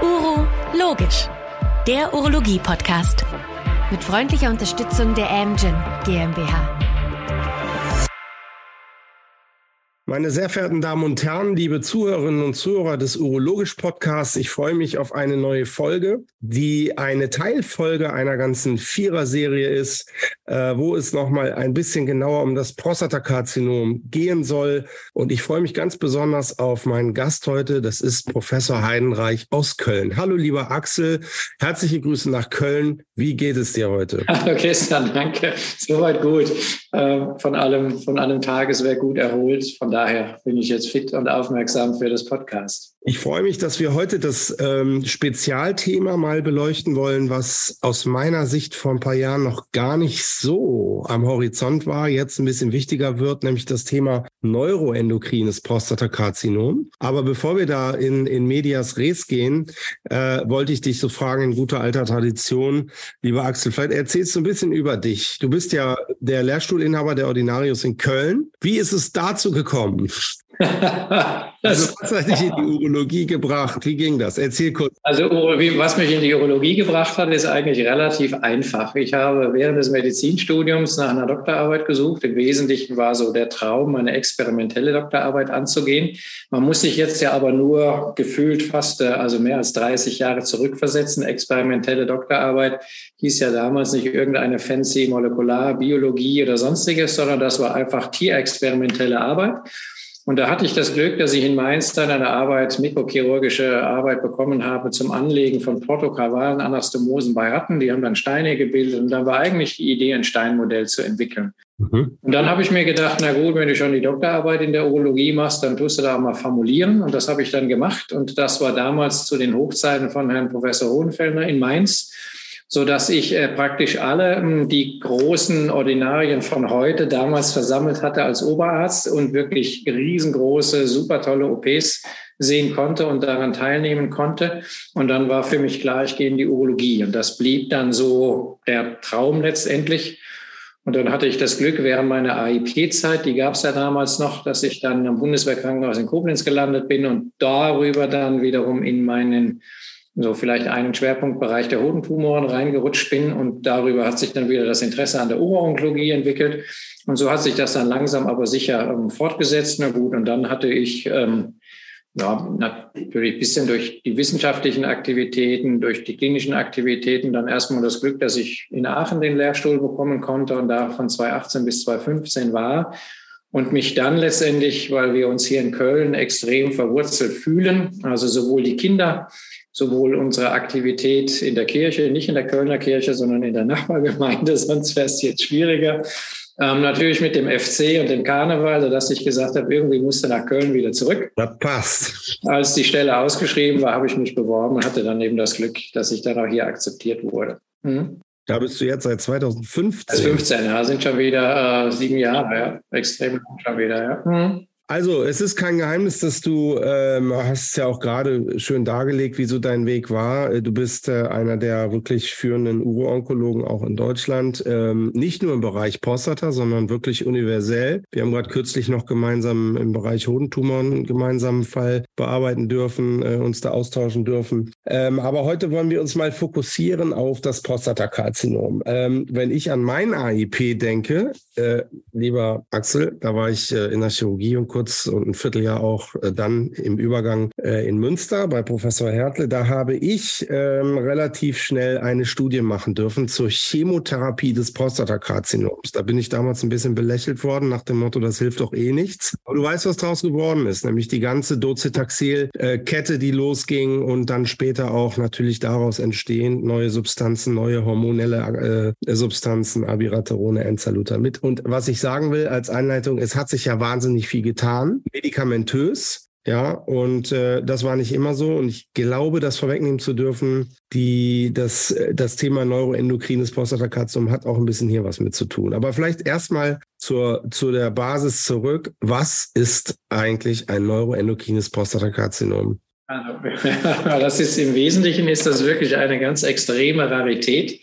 Uro Logisch, der Urologie-Podcast. Mit freundlicher Unterstützung der Amgen GmbH. Meine sehr verehrten Damen und Herren, liebe Zuhörerinnen und Zuhörer des Urologisch Podcasts, ich freue mich auf eine neue Folge, die eine Teilfolge einer ganzen Vierer-Serie ist, äh, wo es nochmal ein bisschen genauer um das Prostatakarzinom gehen soll. Und ich freue mich ganz besonders auf meinen Gast heute. Das ist Professor Heidenreich aus Köln. Hallo, lieber Axel. Herzliche Grüße nach Köln. Wie geht es dir heute? Hallo, Christian. Danke. Soweit gut. Äh, von allem, von allem Tageswerk gut erholt. Von daher daher bin ich jetzt fit und aufmerksam für das Podcast. Ich freue mich, dass wir heute das ähm, Spezialthema mal beleuchten wollen, was aus meiner Sicht vor ein paar Jahren noch gar nicht so am Horizont war, jetzt ein bisschen wichtiger wird, nämlich das Thema neuroendokrines Prostatakarzinom. Aber bevor wir da in, in Medias Res gehen, äh, wollte ich dich so fragen in guter alter Tradition, lieber Axel, vielleicht erzählst du ein bisschen über dich. Du bist ja der Lehrstuhlinhaber der Ordinarius in Köln. Wie ist es dazu gekommen? um, also was hat dich in die Urologie gebracht? Wie ging das? Erzähl kurz. Also was mich in die Urologie gebracht hat, ist eigentlich relativ einfach. Ich habe während des Medizinstudiums nach einer Doktorarbeit gesucht. Im Wesentlichen war so der Traum, eine experimentelle Doktorarbeit anzugehen. Man muss sich jetzt ja aber nur gefühlt fast, äh, also mehr als 30 Jahre zurückversetzen. Experimentelle Doktorarbeit hieß ja damals nicht irgendeine fancy Molekularbiologie oder sonstiges, sondern das war einfach tierexperimentelle Arbeit. Und da hatte ich das Glück, dass ich in Mainz dann eine Arbeit, mikrochirurgische Arbeit bekommen habe zum Anlegen von protokravalen Anastomosen bei Ratten. Die haben dann Steine gebildet und dann war eigentlich die Idee, ein Steinmodell zu entwickeln. Mhm. Und dann habe ich mir gedacht, na gut, wenn du schon die Doktorarbeit in der Urologie machst, dann tust du da auch mal formulieren. Und das habe ich dann gemacht. Und das war damals zu den Hochzeiten von Herrn Professor Hohenfellner in Mainz so dass ich äh, praktisch alle ähm, die großen Ordinarien von heute damals versammelt hatte als Oberarzt und wirklich riesengroße, super tolle OPs sehen konnte und daran teilnehmen konnte. Und dann war für mich klar, ich gehe in die Urologie. Und das blieb dann so der Traum letztendlich. Und dann hatte ich das Glück während meiner AIP-Zeit, die gab es ja damals noch, dass ich dann am Bundeswehrkrankenhaus in Koblenz gelandet bin und darüber dann wiederum in meinen so vielleicht einen Schwerpunktbereich der Hodentumoren reingerutscht bin und darüber hat sich dann wieder das Interesse an der Uro-Onkologie entwickelt und so hat sich das dann langsam aber sicher ähm, fortgesetzt. Na gut, und dann hatte ich ähm, ja, natürlich ein bisschen durch die wissenschaftlichen Aktivitäten, durch die klinischen Aktivitäten dann erstmal das Glück, dass ich in Aachen den Lehrstuhl bekommen konnte und da von 2018 bis 2015 war und mich dann letztendlich, weil wir uns hier in Köln extrem verwurzelt fühlen, also sowohl die Kinder sowohl unsere Aktivität in der Kirche, nicht in der Kölner Kirche, sondern in der Nachbargemeinde, sonst wäre es jetzt schwieriger. Ähm, natürlich mit dem FC und dem Karneval, sodass ich gesagt habe, irgendwie musste nach Köln wieder zurück. Das passt. Als die Stelle ausgeschrieben war, habe ich mich beworben und hatte dann eben das Glück, dass ich dann auch hier akzeptiert wurde. Mhm. Da bist du jetzt seit 2015. Seit 15, ja, sind schon wieder äh, sieben Jahre, ja. Extrem schon wieder, ja. Mhm. Also, es ist kein Geheimnis, dass du ähm, hast ja auch gerade schön dargelegt, wie so dein Weg war. Äh, du bist äh, einer der wirklich führenden Uro-Onkologen auch in Deutschland, ähm, nicht nur im Bereich Prostata, sondern wirklich universell. Wir haben gerade kürzlich noch gemeinsam im Bereich Hodentumoren einen gemeinsamen Fall bearbeiten dürfen, äh, uns da austauschen dürfen. Ähm, aber heute wollen wir uns mal fokussieren auf das Prostatakarzinom. Ähm, wenn ich an mein AIP denke, äh, lieber Axel, da war ich äh, in der Chirurgie und kurz kurz und ein Vierteljahr auch äh, dann im Übergang äh, in Münster bei Professor Hertle. Da habe ich ähm, relativ schnell eine Studie machen dürfen zur Chemotherapie des Prostatakarzinoms. Da bin ich damals ein bisschen belächelt worden nach dem Motto, das hilft doch eh nichts. Aber du weißt, was daraus geworden ist, nämlich die ganze Docetaxel-Kette, die losging und dann später auch natürlich daraus entstehen neue Substanzen, neue hormonelle äh, Substanzen, Abiraterone, Enzalutamid. Und was ich sagen will als Einleitung, es hat sich ja wahnsinnig viel getan getan, medikamentös. Ja, und äh, das war nicht immer so. Und ich glaube, das vorwegnehmen zu dürfen, die, das, das Thema neuroendokrines Prostatakarzinom hat auch ein bisschen hier was mit zu tun. Aber vielleicht erstmal zur, zu der Basis zurück. Was ist eigentlich ein neuroendokrines Prostatakarzinom? Also, das ist im Wesentlichen ist das wirklich eine ganz extreme Rarität.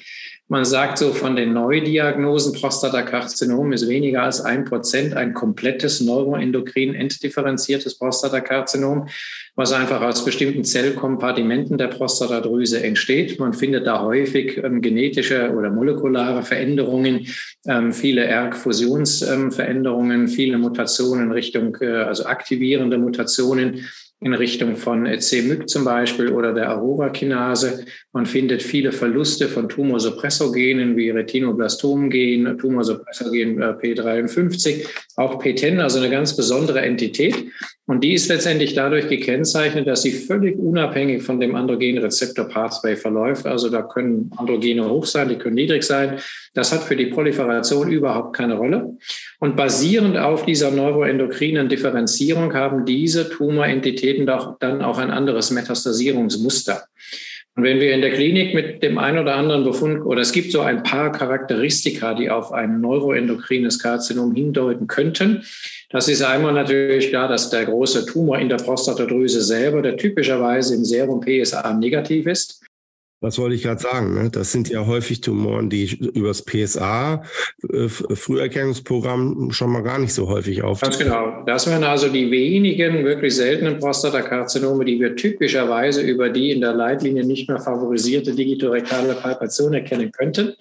Man sagt so, von den Neudiagnosen Prostatakarzinom ist weniger als ein Prozent ein komplettes neuroendokrin entdifferenziertes Prostatakarzinom, was einfach aus bestimmten Zellkompartimenten der Prostatadrüse entsteht. Man findet da häufig ähm, genetische oder molekulare Veränderungen, ähm, viele ERG-Fusionsveränderungen, ähm, viele Mutationen Richtung, äh, also aktivierende Mutationen in Richtung von C-MYC zum Beispiel oder der Aurora-Kinase. Man findet viele Verluste von Tumorsuppressorgenen wie Retinoblastomgen, Tumorsuppressorgen äh, P53, auch P10, also eine ganz besondere Entität. Und die ist letztendlich dadurch gekennzeichnet, dass sie völlig unabhängig von dem Androgen-Rezeptor-Pathway verläuft. Also da können Androgene hoch sein, die können niedrig sein. Das hat für die Proliferation überhaupt keine Rolle. Und basierend auf dieser neuroendokrinen Differenzierung haben diese Tumorentitäten doch dann auch ein anderes Metastasierungsmuster. Und wenn wir in der Klinik mit dem einen oder anderen Befund, oder es gibt so ein paar Charakteristika, die auf ein neuroendokrines Karzinom hindeuten könnten. Das ist einmal natürlich klar, dass der große Tumor in der Prostatadrüse selber, der typischerweise im Serum PSA negativ ist, was wollte ich gerade sagen? Ne? Das sind ja häufig Tumoren, die übers PSA, äh, Früherkennungsprogramm, schon mal gar nicht so häufig auftauchen. Ganz genau. Das wären also die wenigen wirklich seltenen Prostatakarzinome, die wir typischerweise über die in der Leitlinie nicht mehr favorisierte digitorektale Palpation erkennen könnten.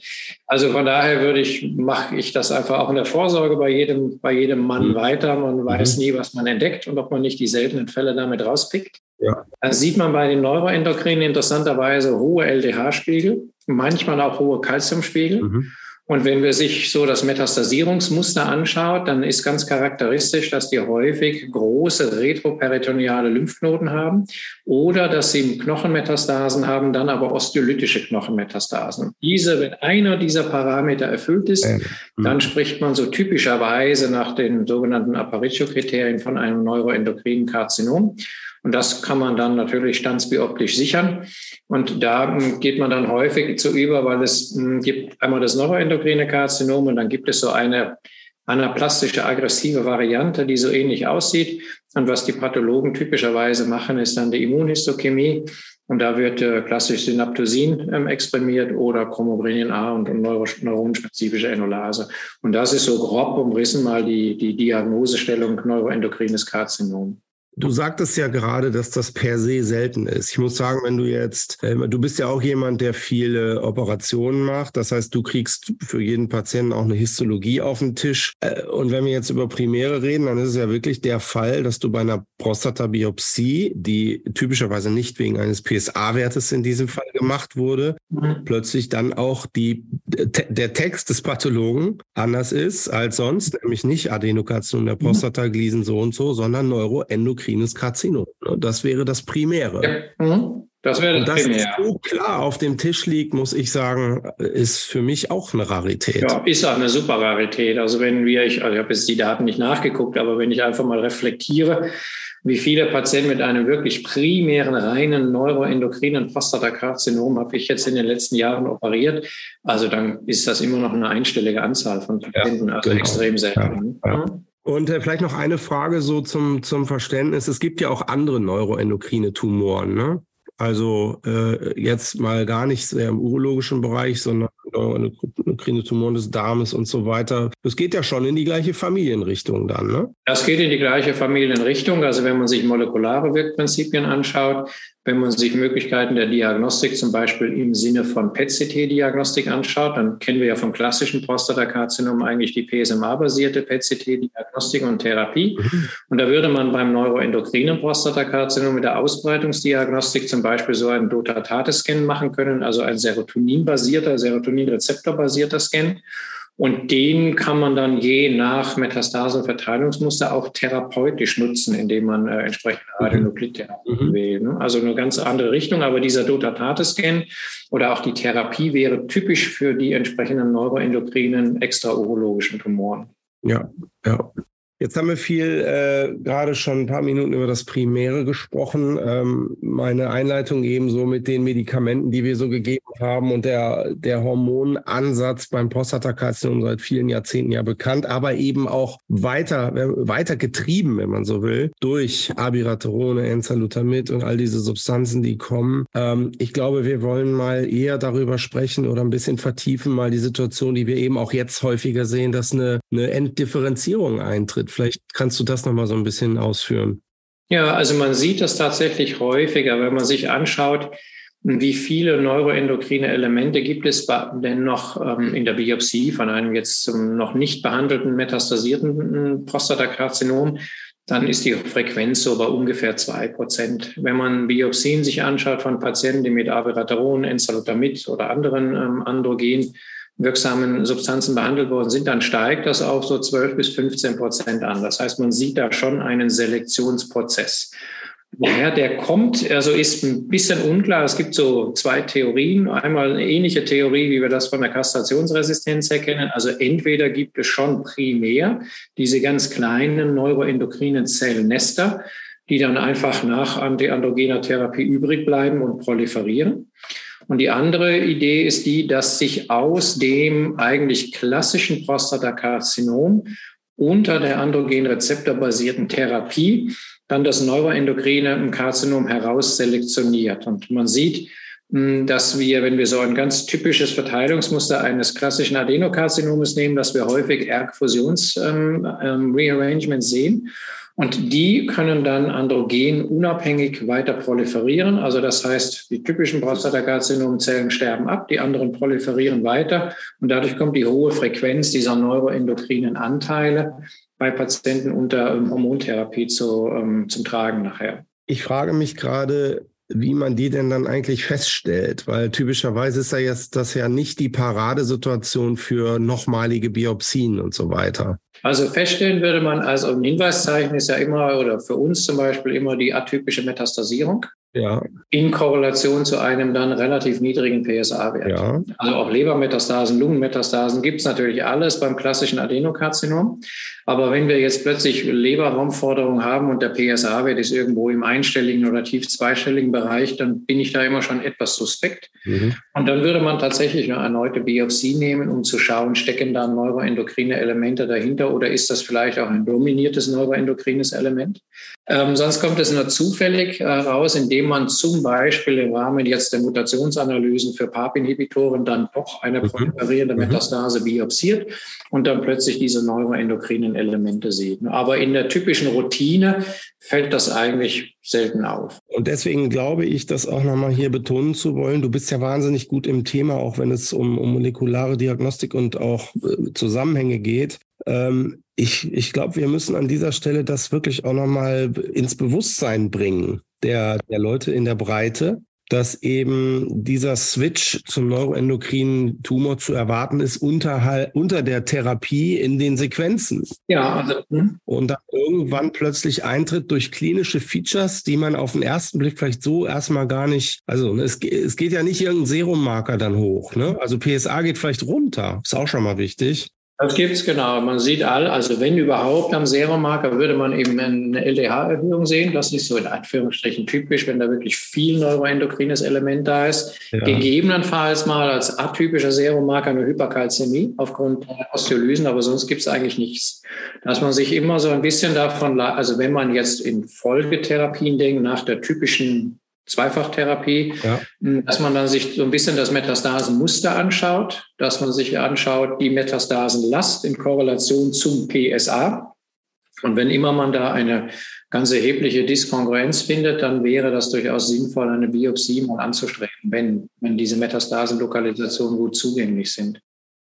Also von daher würde ich, mache ich das einfach auch in der Vorsorge bei jedem, bei jedem Mann mhm. weiter. Man weiß mhm. nie, was man entdeckt und ob man nicht die seltenen Fälle damit rauspickt. Ja. Da sieht man bei den Neuroendokrinen interessanterweise hohe LDH-Spiegel, manchmal auch hohe Calciumspiegel. Mhm. Und wenn wir sich so das Metastasierungsmuster anschaut, dann ist ganz charakteristisch, dass die häufig große retroperitoneale Lymphknoten haben oder dass sie Knochenmetastasen haben, dann aber osteolytische Knochenmetastasen. Diese, wenn einer dieser Parameter erfüllt ist, mhm. dann spricht man so typischerweise nach den sogenannten Apparitio-Kriterien von einem neuroendokrinen Karzinom. Und das kann man dann natürlich standsbioptisch sichern. Und da hm, geht man dann häufig zu über, weil es hm, gibt einmal das neuroendokrine Karzinom und dann gibt es so eine anaplastische aggressive Variante, die so ähnlich aussieht. Und was die Pathologen typischerweise machen, ist dann die Immunhistochemie. Und da wird äh, klassisch Synaptosin ähm, exprimiert oder Chromobrinin A und, und Neuro neuronspezifische Enolase. Und das ist so grob umrissen mal die, die Diagnosestellung neuroendokrines Karzinom. Du sagtest ja gerade, dass das per se selten ist. Ich muss sagen, wenn du jetzt, äh, du bist ja auch jemand, der viele Operationen macht. Das heißt, du kriegst für jeden Patienten auch eine Histologie auf den Tisch. Äh, und wenn wir jetzt über Primäre reden, dann ist es ja wirklich der Fall, dass du bei einer Prostatabiopsie, die typischerweise nicht wegen eines PSA-Wertes in diesem Fall gemacht wurde, mhm. plötzlich dann auch die, der Text des Pathologen anders ist als sonst, nämlich nicht Adenokarzinom der mhm. Prostata, Gliesen so und so, sondern Neuroendokrin endokrines Karzinom. Ne? Das wäre das Primäre. Ja. Mhm. Das wäre das, dass es so klar auf dem Tisch liegt, muss ich sagen, ist für mich auch eine Rarität. Ja, ist auch eine super Rarität. Also wenn wir, ich, also ich habe jetzt die Daten nicht nachgeguckt, aber wenn ich einfach mal reflektiere, wie viele Patienten mit einem wirklich primären, reinen neuroendokrinen Prostatakarzinom habe ich jetzt in den letzten Jahren operiert. Also dann ist das immer noch eine einstellige Anzahl von Patienten, ja, also genau. extrem selten. Ja, ja. Und äh, vielleicht noch eine Frage so zum, zum Verständnis. Es gibt ja auch andere neuroendokrine Tumoren, ne? Also äh, jetzt mal gar nicht im urologischen Bereich, sondern neuroendokrine Tumoren des Darmes und so weiter. Das geht ja schon in die gleiche Familienrichtung dann, ne? Das geht in die gleiche Familienrichtung. Also wenn man sich molekulare Wirkprinzipien anschaut, wenn man sich Möglichkeiten der Diagnostik zum Beispiel im Sinne von PET-CT-Diagnostik anschaut, dann kennen wir ja vom klassischen Prostatakarzinom eigentlich die PSMA-basierte PET-CT-Diagnostik und Therapie. Mhm. Und da würde man beim neuroendokrinen Prostatakarzinom mit der Ausbreitungsdiagnostik zum Beispiel so einen Dotatate-Scan machen können, also ein Serotonin-basierter, Serotonin-Rezeptor-basierter Scan. Und den kann man dann je nach Metastasenverteilungsmuster auch therapeutisch nutzen, indem man äh, entsprechende mhm. Radionuklidtherapie mhm. wählt. Ne? Also eine ganz andere Richtung. Aber dieser Dotatate-Scan oder auch die Therapie wäre typisch für die entsprechenden neuroendokrinen extraurologischen Tumoren. Ja, ja. Jetzt haben wir viel äh, gerade schon ein paar Minuten über das Primäre gesprochen. Ähm, meine Einleitung ebenso mit den Medikamenten, die wir so gegeben haben und der, der Hormonansatz beim Prostatakarzinom seit vielen Jahrzehnten ja bekannt, aber eben auch weiter, weiter getrieben, wenn man so will, durch Abiraterone, Enzalutamid und all diese Substanzen, die kommen. Ähm, ich glaube, wir wollen mal eher darüber sprechen oder ein bisschen vertiefen, mal die Situation, die wir eben auch jetzt häufiger sehen, dass eine, eine Entdifferenzierung eintritt Vielleicht kannst du das nochmal so ein bisschen ausführen. Ja, also man sieht das tatsächlich häufiger, wenn man sich anschaut, wie viele neuroendokrine Elemente gibt es denn noch ähm, in der Biopsie von einem jetzt noch nicht behandelten metastasierten Prostatakarzinom, dann ist die Frequenz so bei ungefähr zwei Prozent. Wenn man Biopsien sich anschaut von Patienten, die mit Abiraterol, Enzalutamid oder anderen ähm, Androgen wirksamen Substanzen behandelt worden sind, dann steigt das auf so 12 bis 15 Prozent an. Das heißt, man sieht da schon einen Selektionsprozess. Woher der kommt, also ist ein bisschen unklar. Es gibt so zwei Theorien. Einmal eine ähnliche Theorie, wie wir das von der Kastrationsresistenz erkennen. Also entweder gibt es schon primär diese ganz kleinen neuroendokrinen Zellnester, die dann einfach nach antiandrogener Therapie übrig bleiben und proliferieren. Und die andere Idee ist die, dass sich aus dem eigentlich klassischen Prostatakarzinom unter der androgenrezeptorbasierten Therapie dann das neuroendokrine Karzinom herausselektioniert. Und man sieht, hm, dass wir, wenn wir so ein ganz typisches Verteilungsmuster eines klassischen Adenokarzinomes nehmen, dass wir häufig ERG-Fusions-Rearrangements ähm, ähm, sehen. Und die können dann androgen unabhängig weiter proliferieren. Also das heißt, die typischen Prostatakarzinomzellen sterben ab, die anderen proliferieren weiter. Und dadurch kommt die hohe Frequenz dieser neuroendokrinen Anteile bei Patienten unter ähm, Hormontherapie zu, ähm, zum Tragen nachher. Ich frage mich gerade, wie man die denn dann eigentlich feststellt, weil typischerweise ist ja jetzt das ja nicht die Paradesituation für nochmalige Biopsien und so weiter. Also feststellen würde man, also ein Hinweiszeichen ist ja immer, oder für uns zum Beispiel immer die atypische Metastasierung. Ja. In Korrelation zu einem dann relativ niedrigen PSA-Wert. Ja. Also auch Lebermetastasen, Lungenmetastasen gibt es natürlich alles beim klassischen Adenokarzinom. Aber wenn wir jetzt plötzlich Leberraumforderungen haben und der PSA-Wert ist irgendwo im einstelligen oder tief zweistelligen Bereich, dann bin ich da immer schon etwas suspekt. Mhm. Und dann würde man tatsächlich eine erneute Biopsie nehmen, um zu schauen, stecken da neuroendokrine Elemente dahinter oder ist das vielleicht auch ein dominiertes neuroendokrines Element? Ähm, sonst kommt es nur zufällig heraus, äh, indem man zum Beispiel im Rahmen jetzt der Mutationsanalysen für PARP-Inhibitoren dann doch eine mhm. proliferierende mhm. Metastase biopsiert und dann plötzlich diese neuroendokrinen Elemente sieht. Aber in der typischen Routine fällt das eigentlich selten auf. Und deswegen glaube ich, das auch nochmal hier betonen zu wollen. Du bist ja wahnsinnig gut im Thema, auch wenn es um, um molekulare Diagnostik und auch äh, Zusammenhänge geht. Ähm, ich, ich glaube, wir müssen an dieser Stelle das wirklich auch nochmal ins Bewusstsein bringen der, der Leute in der Breite, dass eben dieser Switch zum neuroendokrinen Tumor zu erwarten ist unter, unter der Therapie in den Sequenzen. Ja, also. Hm. Und dann irgendwann plötzlich eintritt durch klinische Features, die man auf den ersten Blick vielleicht so erstmal gar nicht, also ne, es, es geht ja nicht irgendein Serummarker dann hoch. Ne? Also PSA geht vielleicht runter, ist auch schon mal wichtig. Das gibt es genau. Man sieht all, also wenn überhaupt am Seromarker würde man eben eine LDH-Erhöhung sehen. Das ist so in Anführungsstrichen typisch, wenn da wirklich viel neuroendokrines Element da ist. Ja. Gegebenenfalls mal als atypischer Seromarker eine Hyperkalzämie aufgrund der Osteolysen, aber sonst gibt es eigentlich nichts. Dass man sich immer so ein bisschen davon, also wenn man jetzt in Folgetherapien denkt, nach der typischen Zweifachtherapie, ja. Hm, dass man dann sich so ein bisschen das Metastasenmuster anschaut, dass man sich anschaut, die Metastasenlast in Korrelation zum PSA. Und wenn immer man da eine ganz erhebliche Diskongruenz findet, dann wäre das durchaus sinnvoll, eine Biopsie mal anzustreben, wenn, wenn diese Metastasenlokalisationen gut zugänglich sind.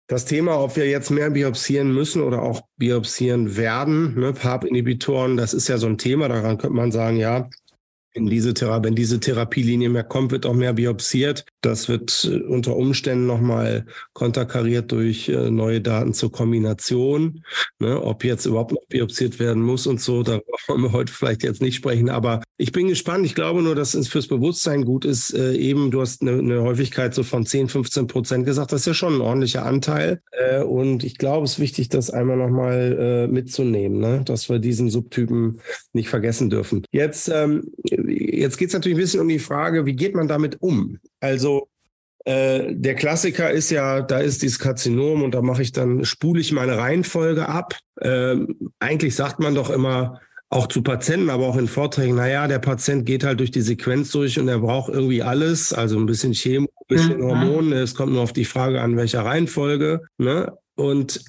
Das Thema, ob wir jetzt mehr biopsieren müssen oder auch biopsieren werden, ne, PARP-Inhibitoren, das ist ja so ein Thema. Daran könnte man sagen, ja, in diese Therapie, wenn diese Therapielinie mehr kommt, wird auch mehr biopsiert. Das wird äh, unter Umständen nochmal konterkariert durch äh, neue Daten zur Kombination. Ne, ob jetzt überhaupt noch biopsiert werden muss und so, da wollen wir heute vielleicht jetzt nicht sprechen. Aber ich bin gespannt. Ich glaube nur, dass es fürs Bewusstsein gut ist. Äh, eben, du hast eine, eine, Häufigkeit so von 10, 15 Prozent gesagt. Das ist ja schon ein ordentlicher Anteil. Äh, und ich glaube, es ist wichtig, das einmal nochmal äh, mitzunehmen, ne? dass wir diesen Subtypen nicht vergessen dürfen. Jetzt ähm, Jetzt geht es natürlich ein bisschen um die Frage, wie geht man damit um? Also äh, der Klassiker ist ja, da ist dieses Karzinom und da mache ich dann, spule ich meine Reihenfolge ab. Ähm, eigentlich sagt man doch immer, auch zu Patienten, aber auch in Vorträgen, naja, der Patient geht halt durch die Sequenz durch und er braucht irgendwie alles, also ein bisschen Chemo, ein bisschen mhm. Hormone, es kommt nur auf die Frage an, welcher Reihenfolge. Ne? Und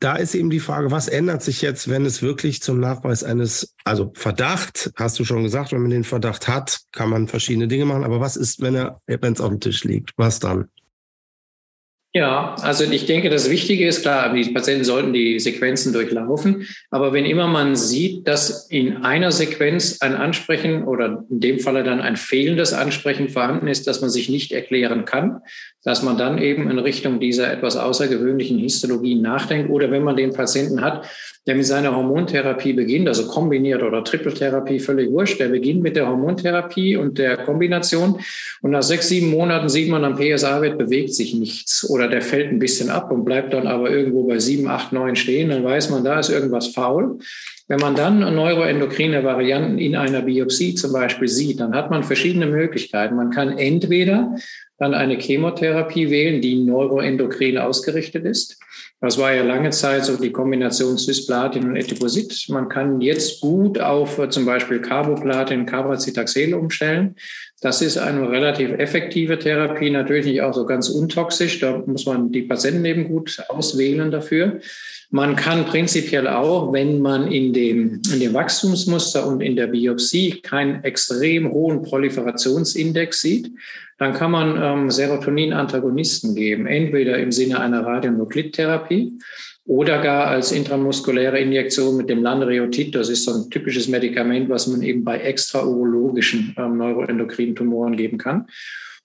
da ist eben die Frage, was ändert sich jetzt, wenn es wirklich zum Nachweis eines, also Verdacht, hast du schon gesagt, wenn man den Verdacht hat, kann man verschiedene Dinge machen, aber was ist, wenn er, wenn es auf dem Tisch liegt? Was dann? Ja, also ich denke, das Wichtige ist klar, die Patienten sollten die Sequenzen durchlaufen. Aber wenn immer man sieht, dass in einer Sequenz ein Ansprechen oder in dem Falle dann ein fehlendes Ansprechen vorhanden ist, dass man sich nicht erklären kann, dass man dann eben in Richtung dieser etwas außergewöhnlichen Histologie nachdenkt. Oder wenn man den Patienten hat, der mit seiner Hormontherapie beginnt, also kombiniert oder Trippeltherapie, völlig wurscht, der beginnt mit der Hormontherapie und der Kombination. Und nach sechs, sieben Monaten sieht man am PSA-Wert bewegt sich nichts oder der fällt ein bisschen ab und bleibt dann aber irgendwo bei sieben, acht, neun stehen, dann weiß man, da ist irgendwas faul. Wenn man dann neuroendokrine Varianten in einer Biopsie zum Beispiel sieht, dann hat man verschiedene Möglichkeiten. Man kann entweder dann eine Chemotherapie wählen, die neuroendokrin ausgerichtet ist. Das war ja lange Zeit so die Kombination Cisplatin und Etiposit. Man kann jetzt gut auf äh, zum Beispiel Carboplatin, Carbazitaxel umstellen. Das ist eine relativ effektive Therapie, natürlich nicht auch so ganz untoxisch. Da muss man die Patienten eben gut auswählen dafür. Man kann prinzipiell auch, wenn man in dem, in dem Wachstumsmuster und in der Biopsie keinen extrem hohen Proliferationsindex sieht, dann kann man ähm, Serotonin-Antagonisten geben, entweder im Sinne einer Radionuklidtherapie oder gar als intramuskuläre Injektion mit dem Lanreotid. Das ist so ein typisches Medikament, was man eben bei extraurologischen ähm, neuroendokrinen Tumoren geben kann.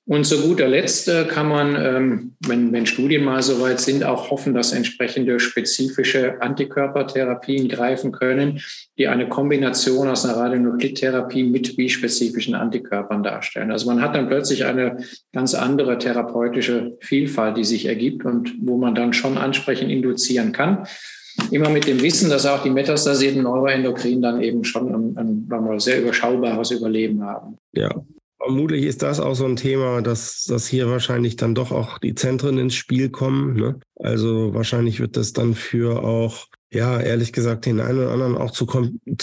Und zu guter Letzt äh, kann man, ähm, wenn, wenn Studien mal soweit sind, auch hoffen, dass entsprechende spezifische Antikörpertherapien greifen können, die eine Kombination aus einer Radionuklidtherapie mit bispezifischen Antikörpern darstellen. Also man hat dann plötzlich eine ganz andere therapeutische Vielfalt, die sich ergibt und wo man dann schon ansprechend induzieren kann. Immer mit dem Wissen, dass auch die metastasierten Neuroendokrinen dann eben schon ein, ein, ein sehr überschaubares Überleben haben. Ja, Vermutlich ist das auch so ein Thema, dass, dass hier wahrscheinlich dann doch auch die Zentren ins Spiel kommen. Ne? Also wahrscheinlich wird das dann für auch, ja, ehrlich gesagt, den einen oder anderen auch zu,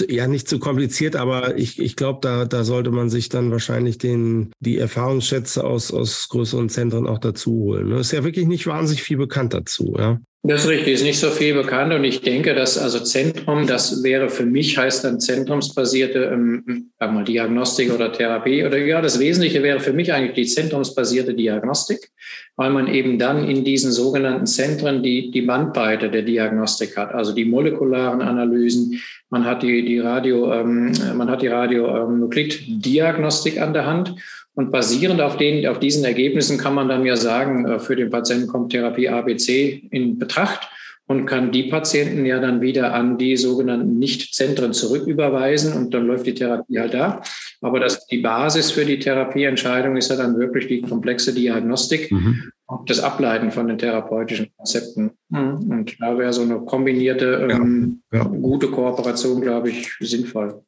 ja, nicht zu kompliziert, aber ich, ich glaube, da, da sollte man sich dann wahrscheinlich den, die Erfahrungsschätze aus, aus größeren Zentren auch dazu holen. Ne? Ist ja wirklich nicht wahnsinnig viel bekannt dazu, ja. Das ist richtig, ist nicht so viel bekannt und ich denke, dass also Zentrum, das wäre für mich, heißt dann zentrumsbasierte ähm, Diagnostik oder Therapie oder ja, das Wesentliche wäre für mich eigentlich die zentrumsbasierte Diagnostik, weil man eben dann in diesen sogenannten Zentren die, die Bandbreite der Diagnostik hat, also die molekularen Analysen, man hat die, die Radio, ähm, man hat die Radionukliddiagnostik ähm, an der Hand und basierend auf, den, auf diesen Ergebnissen kann man dann ja sagen, äh, für den Patienten kommt Therapie ABC in Betracht und kann die Patienten ja dann wieder an die sogenannten Nicht-Zentren zurücküberweisen und dann läuft die Therapie halt da. Aber das, die Basis für die Therapieentscheidung ist ja dann wirklich die komplexe Diagnostik mhm. und das Ableiten von den therapeutischen Konzepten. Mhm. Und da wäre so eine kombinierte, ähm, ja. gute Kooperation, glaube ich, sinnvoll.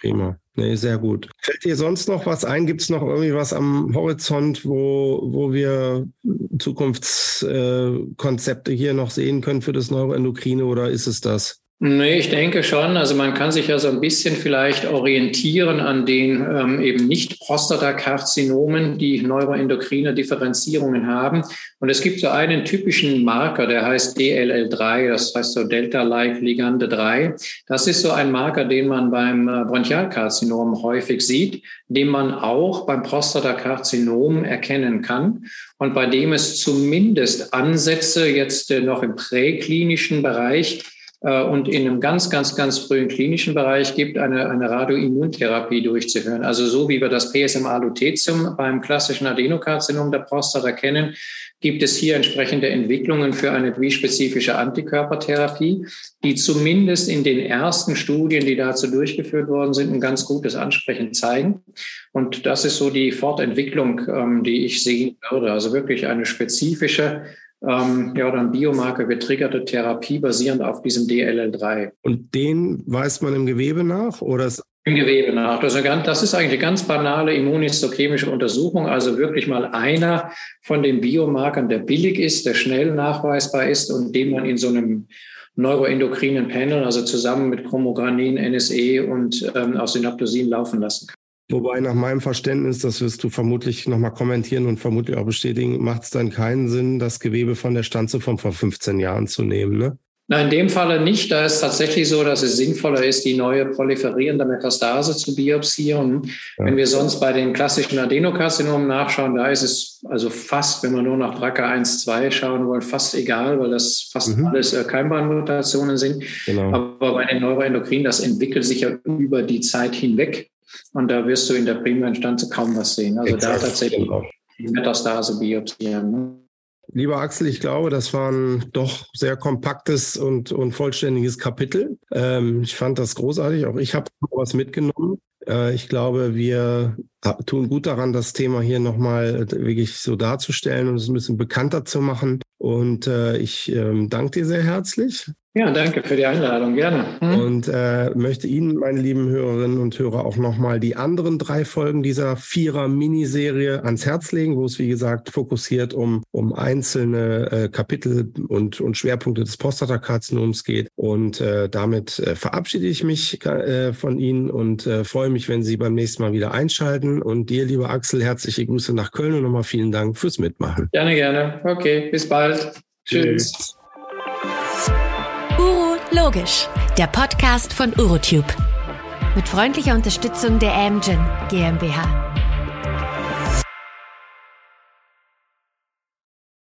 Prima. Nee, sehr gut. Fällt dir sonst noch was ein? Gibt es noch irgendwie was am Horizont, wo, wo wir Zukunftskonzepte äh, hier noch sehen können für das Neuroendokrine oder ist es das? Nee, ich denke schon. Also man kann sich ja so ein bisschen vielleicht orientieren an den ähm, eben nicht Prostatakarzinomen, die neuroendokrine Differenzierungen haben. Und es gibt so einen typischen Marker, der heißt DLL3, das heißt so Delta-like Ligande 3. Das ist so ein Marker, den man beim äh, Bronchialkarzinom häufig sieht, den man auch beim Prostatakarzinom erkennen kann und bei dem es zumindest Ansätze jetzt äh, noch im präklinischen Bereich und in einem ganz, ganz, ganz frühen klinischen Bereich gibt, eine, eine Radioimmuntherapie durchzuführen. Also so wie wir das PSMA-Lutetium beim klassischen Adenokarzinom der Prostata kennen, gibt es hier entsprechende Entwicklungen für eine bispezifische Antikörpertherapie, die zumindest in den ersten Studien, die dazu durchgeführt worden sind, ein ganz gutes Ansprechen zeigen. Und das ist so die Fortentwicklung, ähm, die ich sehen würde. Also wirklich eine spezifische ähm, ja, dann Biomarker getriggerte Therapie basierend auf diesem DLL3. Und den weist man im Gewebe nach oder ist im Gewebe nach. Das ist, ganz, das ist eigentlich eine ganz banale immunistochemische Untersuchung, also wirklich mal einer von den Biomarkern, der billig ist, der schnell nachweisbar ist und den man in so einem neuroendokrinen Panel, also zusammen mit Chromogranin, NSE und ähm, auch Synaptosin laufen lassen kann. Wobei nach meinem Verständnis, das wirst du vermutlich nochmal kommentieren und vermutlich auch bestätigen, macht es dann keinen Sinn, das Gewebe von der Stanze von vor 15 Jahren zu nehmen, ne? Nein, in dem Falle nicht. Da ist tatsächlich so, dass es sinnvoller ist, die neue proliferierende Metastase zu biopsieren. Ja. Wenn wir sonst bei den klassischen Adenokarzinomen nachschauen, da ist es also fast, wenn wir nur nach BRCA1, 2 schauen wollen, fast egal, weil das fast mhm. alles äh, Keimbahnmutationen sind. Genau. Aber bei den Neuroendokrinen, das entwickelt sich ja über die Zeit hinweg. Und da wirst du in der primären Stanze kaum was sehen. Also Exakt, da tatsächlich genau. die Metastase biopsieren. Ne? Lieber Axel, ich glaube, das war ein doch sehr kompaktes und, und vollständiges Kapitel. Ähm, ich fand das großartig. Auch ich habe was mitgenommen. Äh, ich glaube, wir tun gut daran, das Thema hier nochmal wirklich so darzustellen und es ein bisschen bekannter zu machen. Und äh, ich ähm, danke dir sehr herzlich. Ja, danke für die Einladung, gerne. Hm. Und äh, möchte Ihnen, meine lieben Hörerinnen und Hörer, auch nochmal die anderen drei Folgen dieser Vierer-Miniserie ans Herz legen, wo es, wie gesagt, fokussiert um, um einzelne äh, Kapitel und, und Schwerpunkte des Prostatakarzinoms geht. Und äh, damit äh, verabschiede ich mich äh, von Ihnen und äh, freue mich, wenn Sie beim nächsten Mal wieder einschalten. Und dir, lieber Axel, herzliche Grüße nach Köln und nochmal vielen Dank fürs Mitmachen. Gerne, gerne. Okay, bis bald. Tschüss. Tschüss. Logisch, der Podcast von Urotube. Mit freundlicher Unterstützung der Amgen GmbH.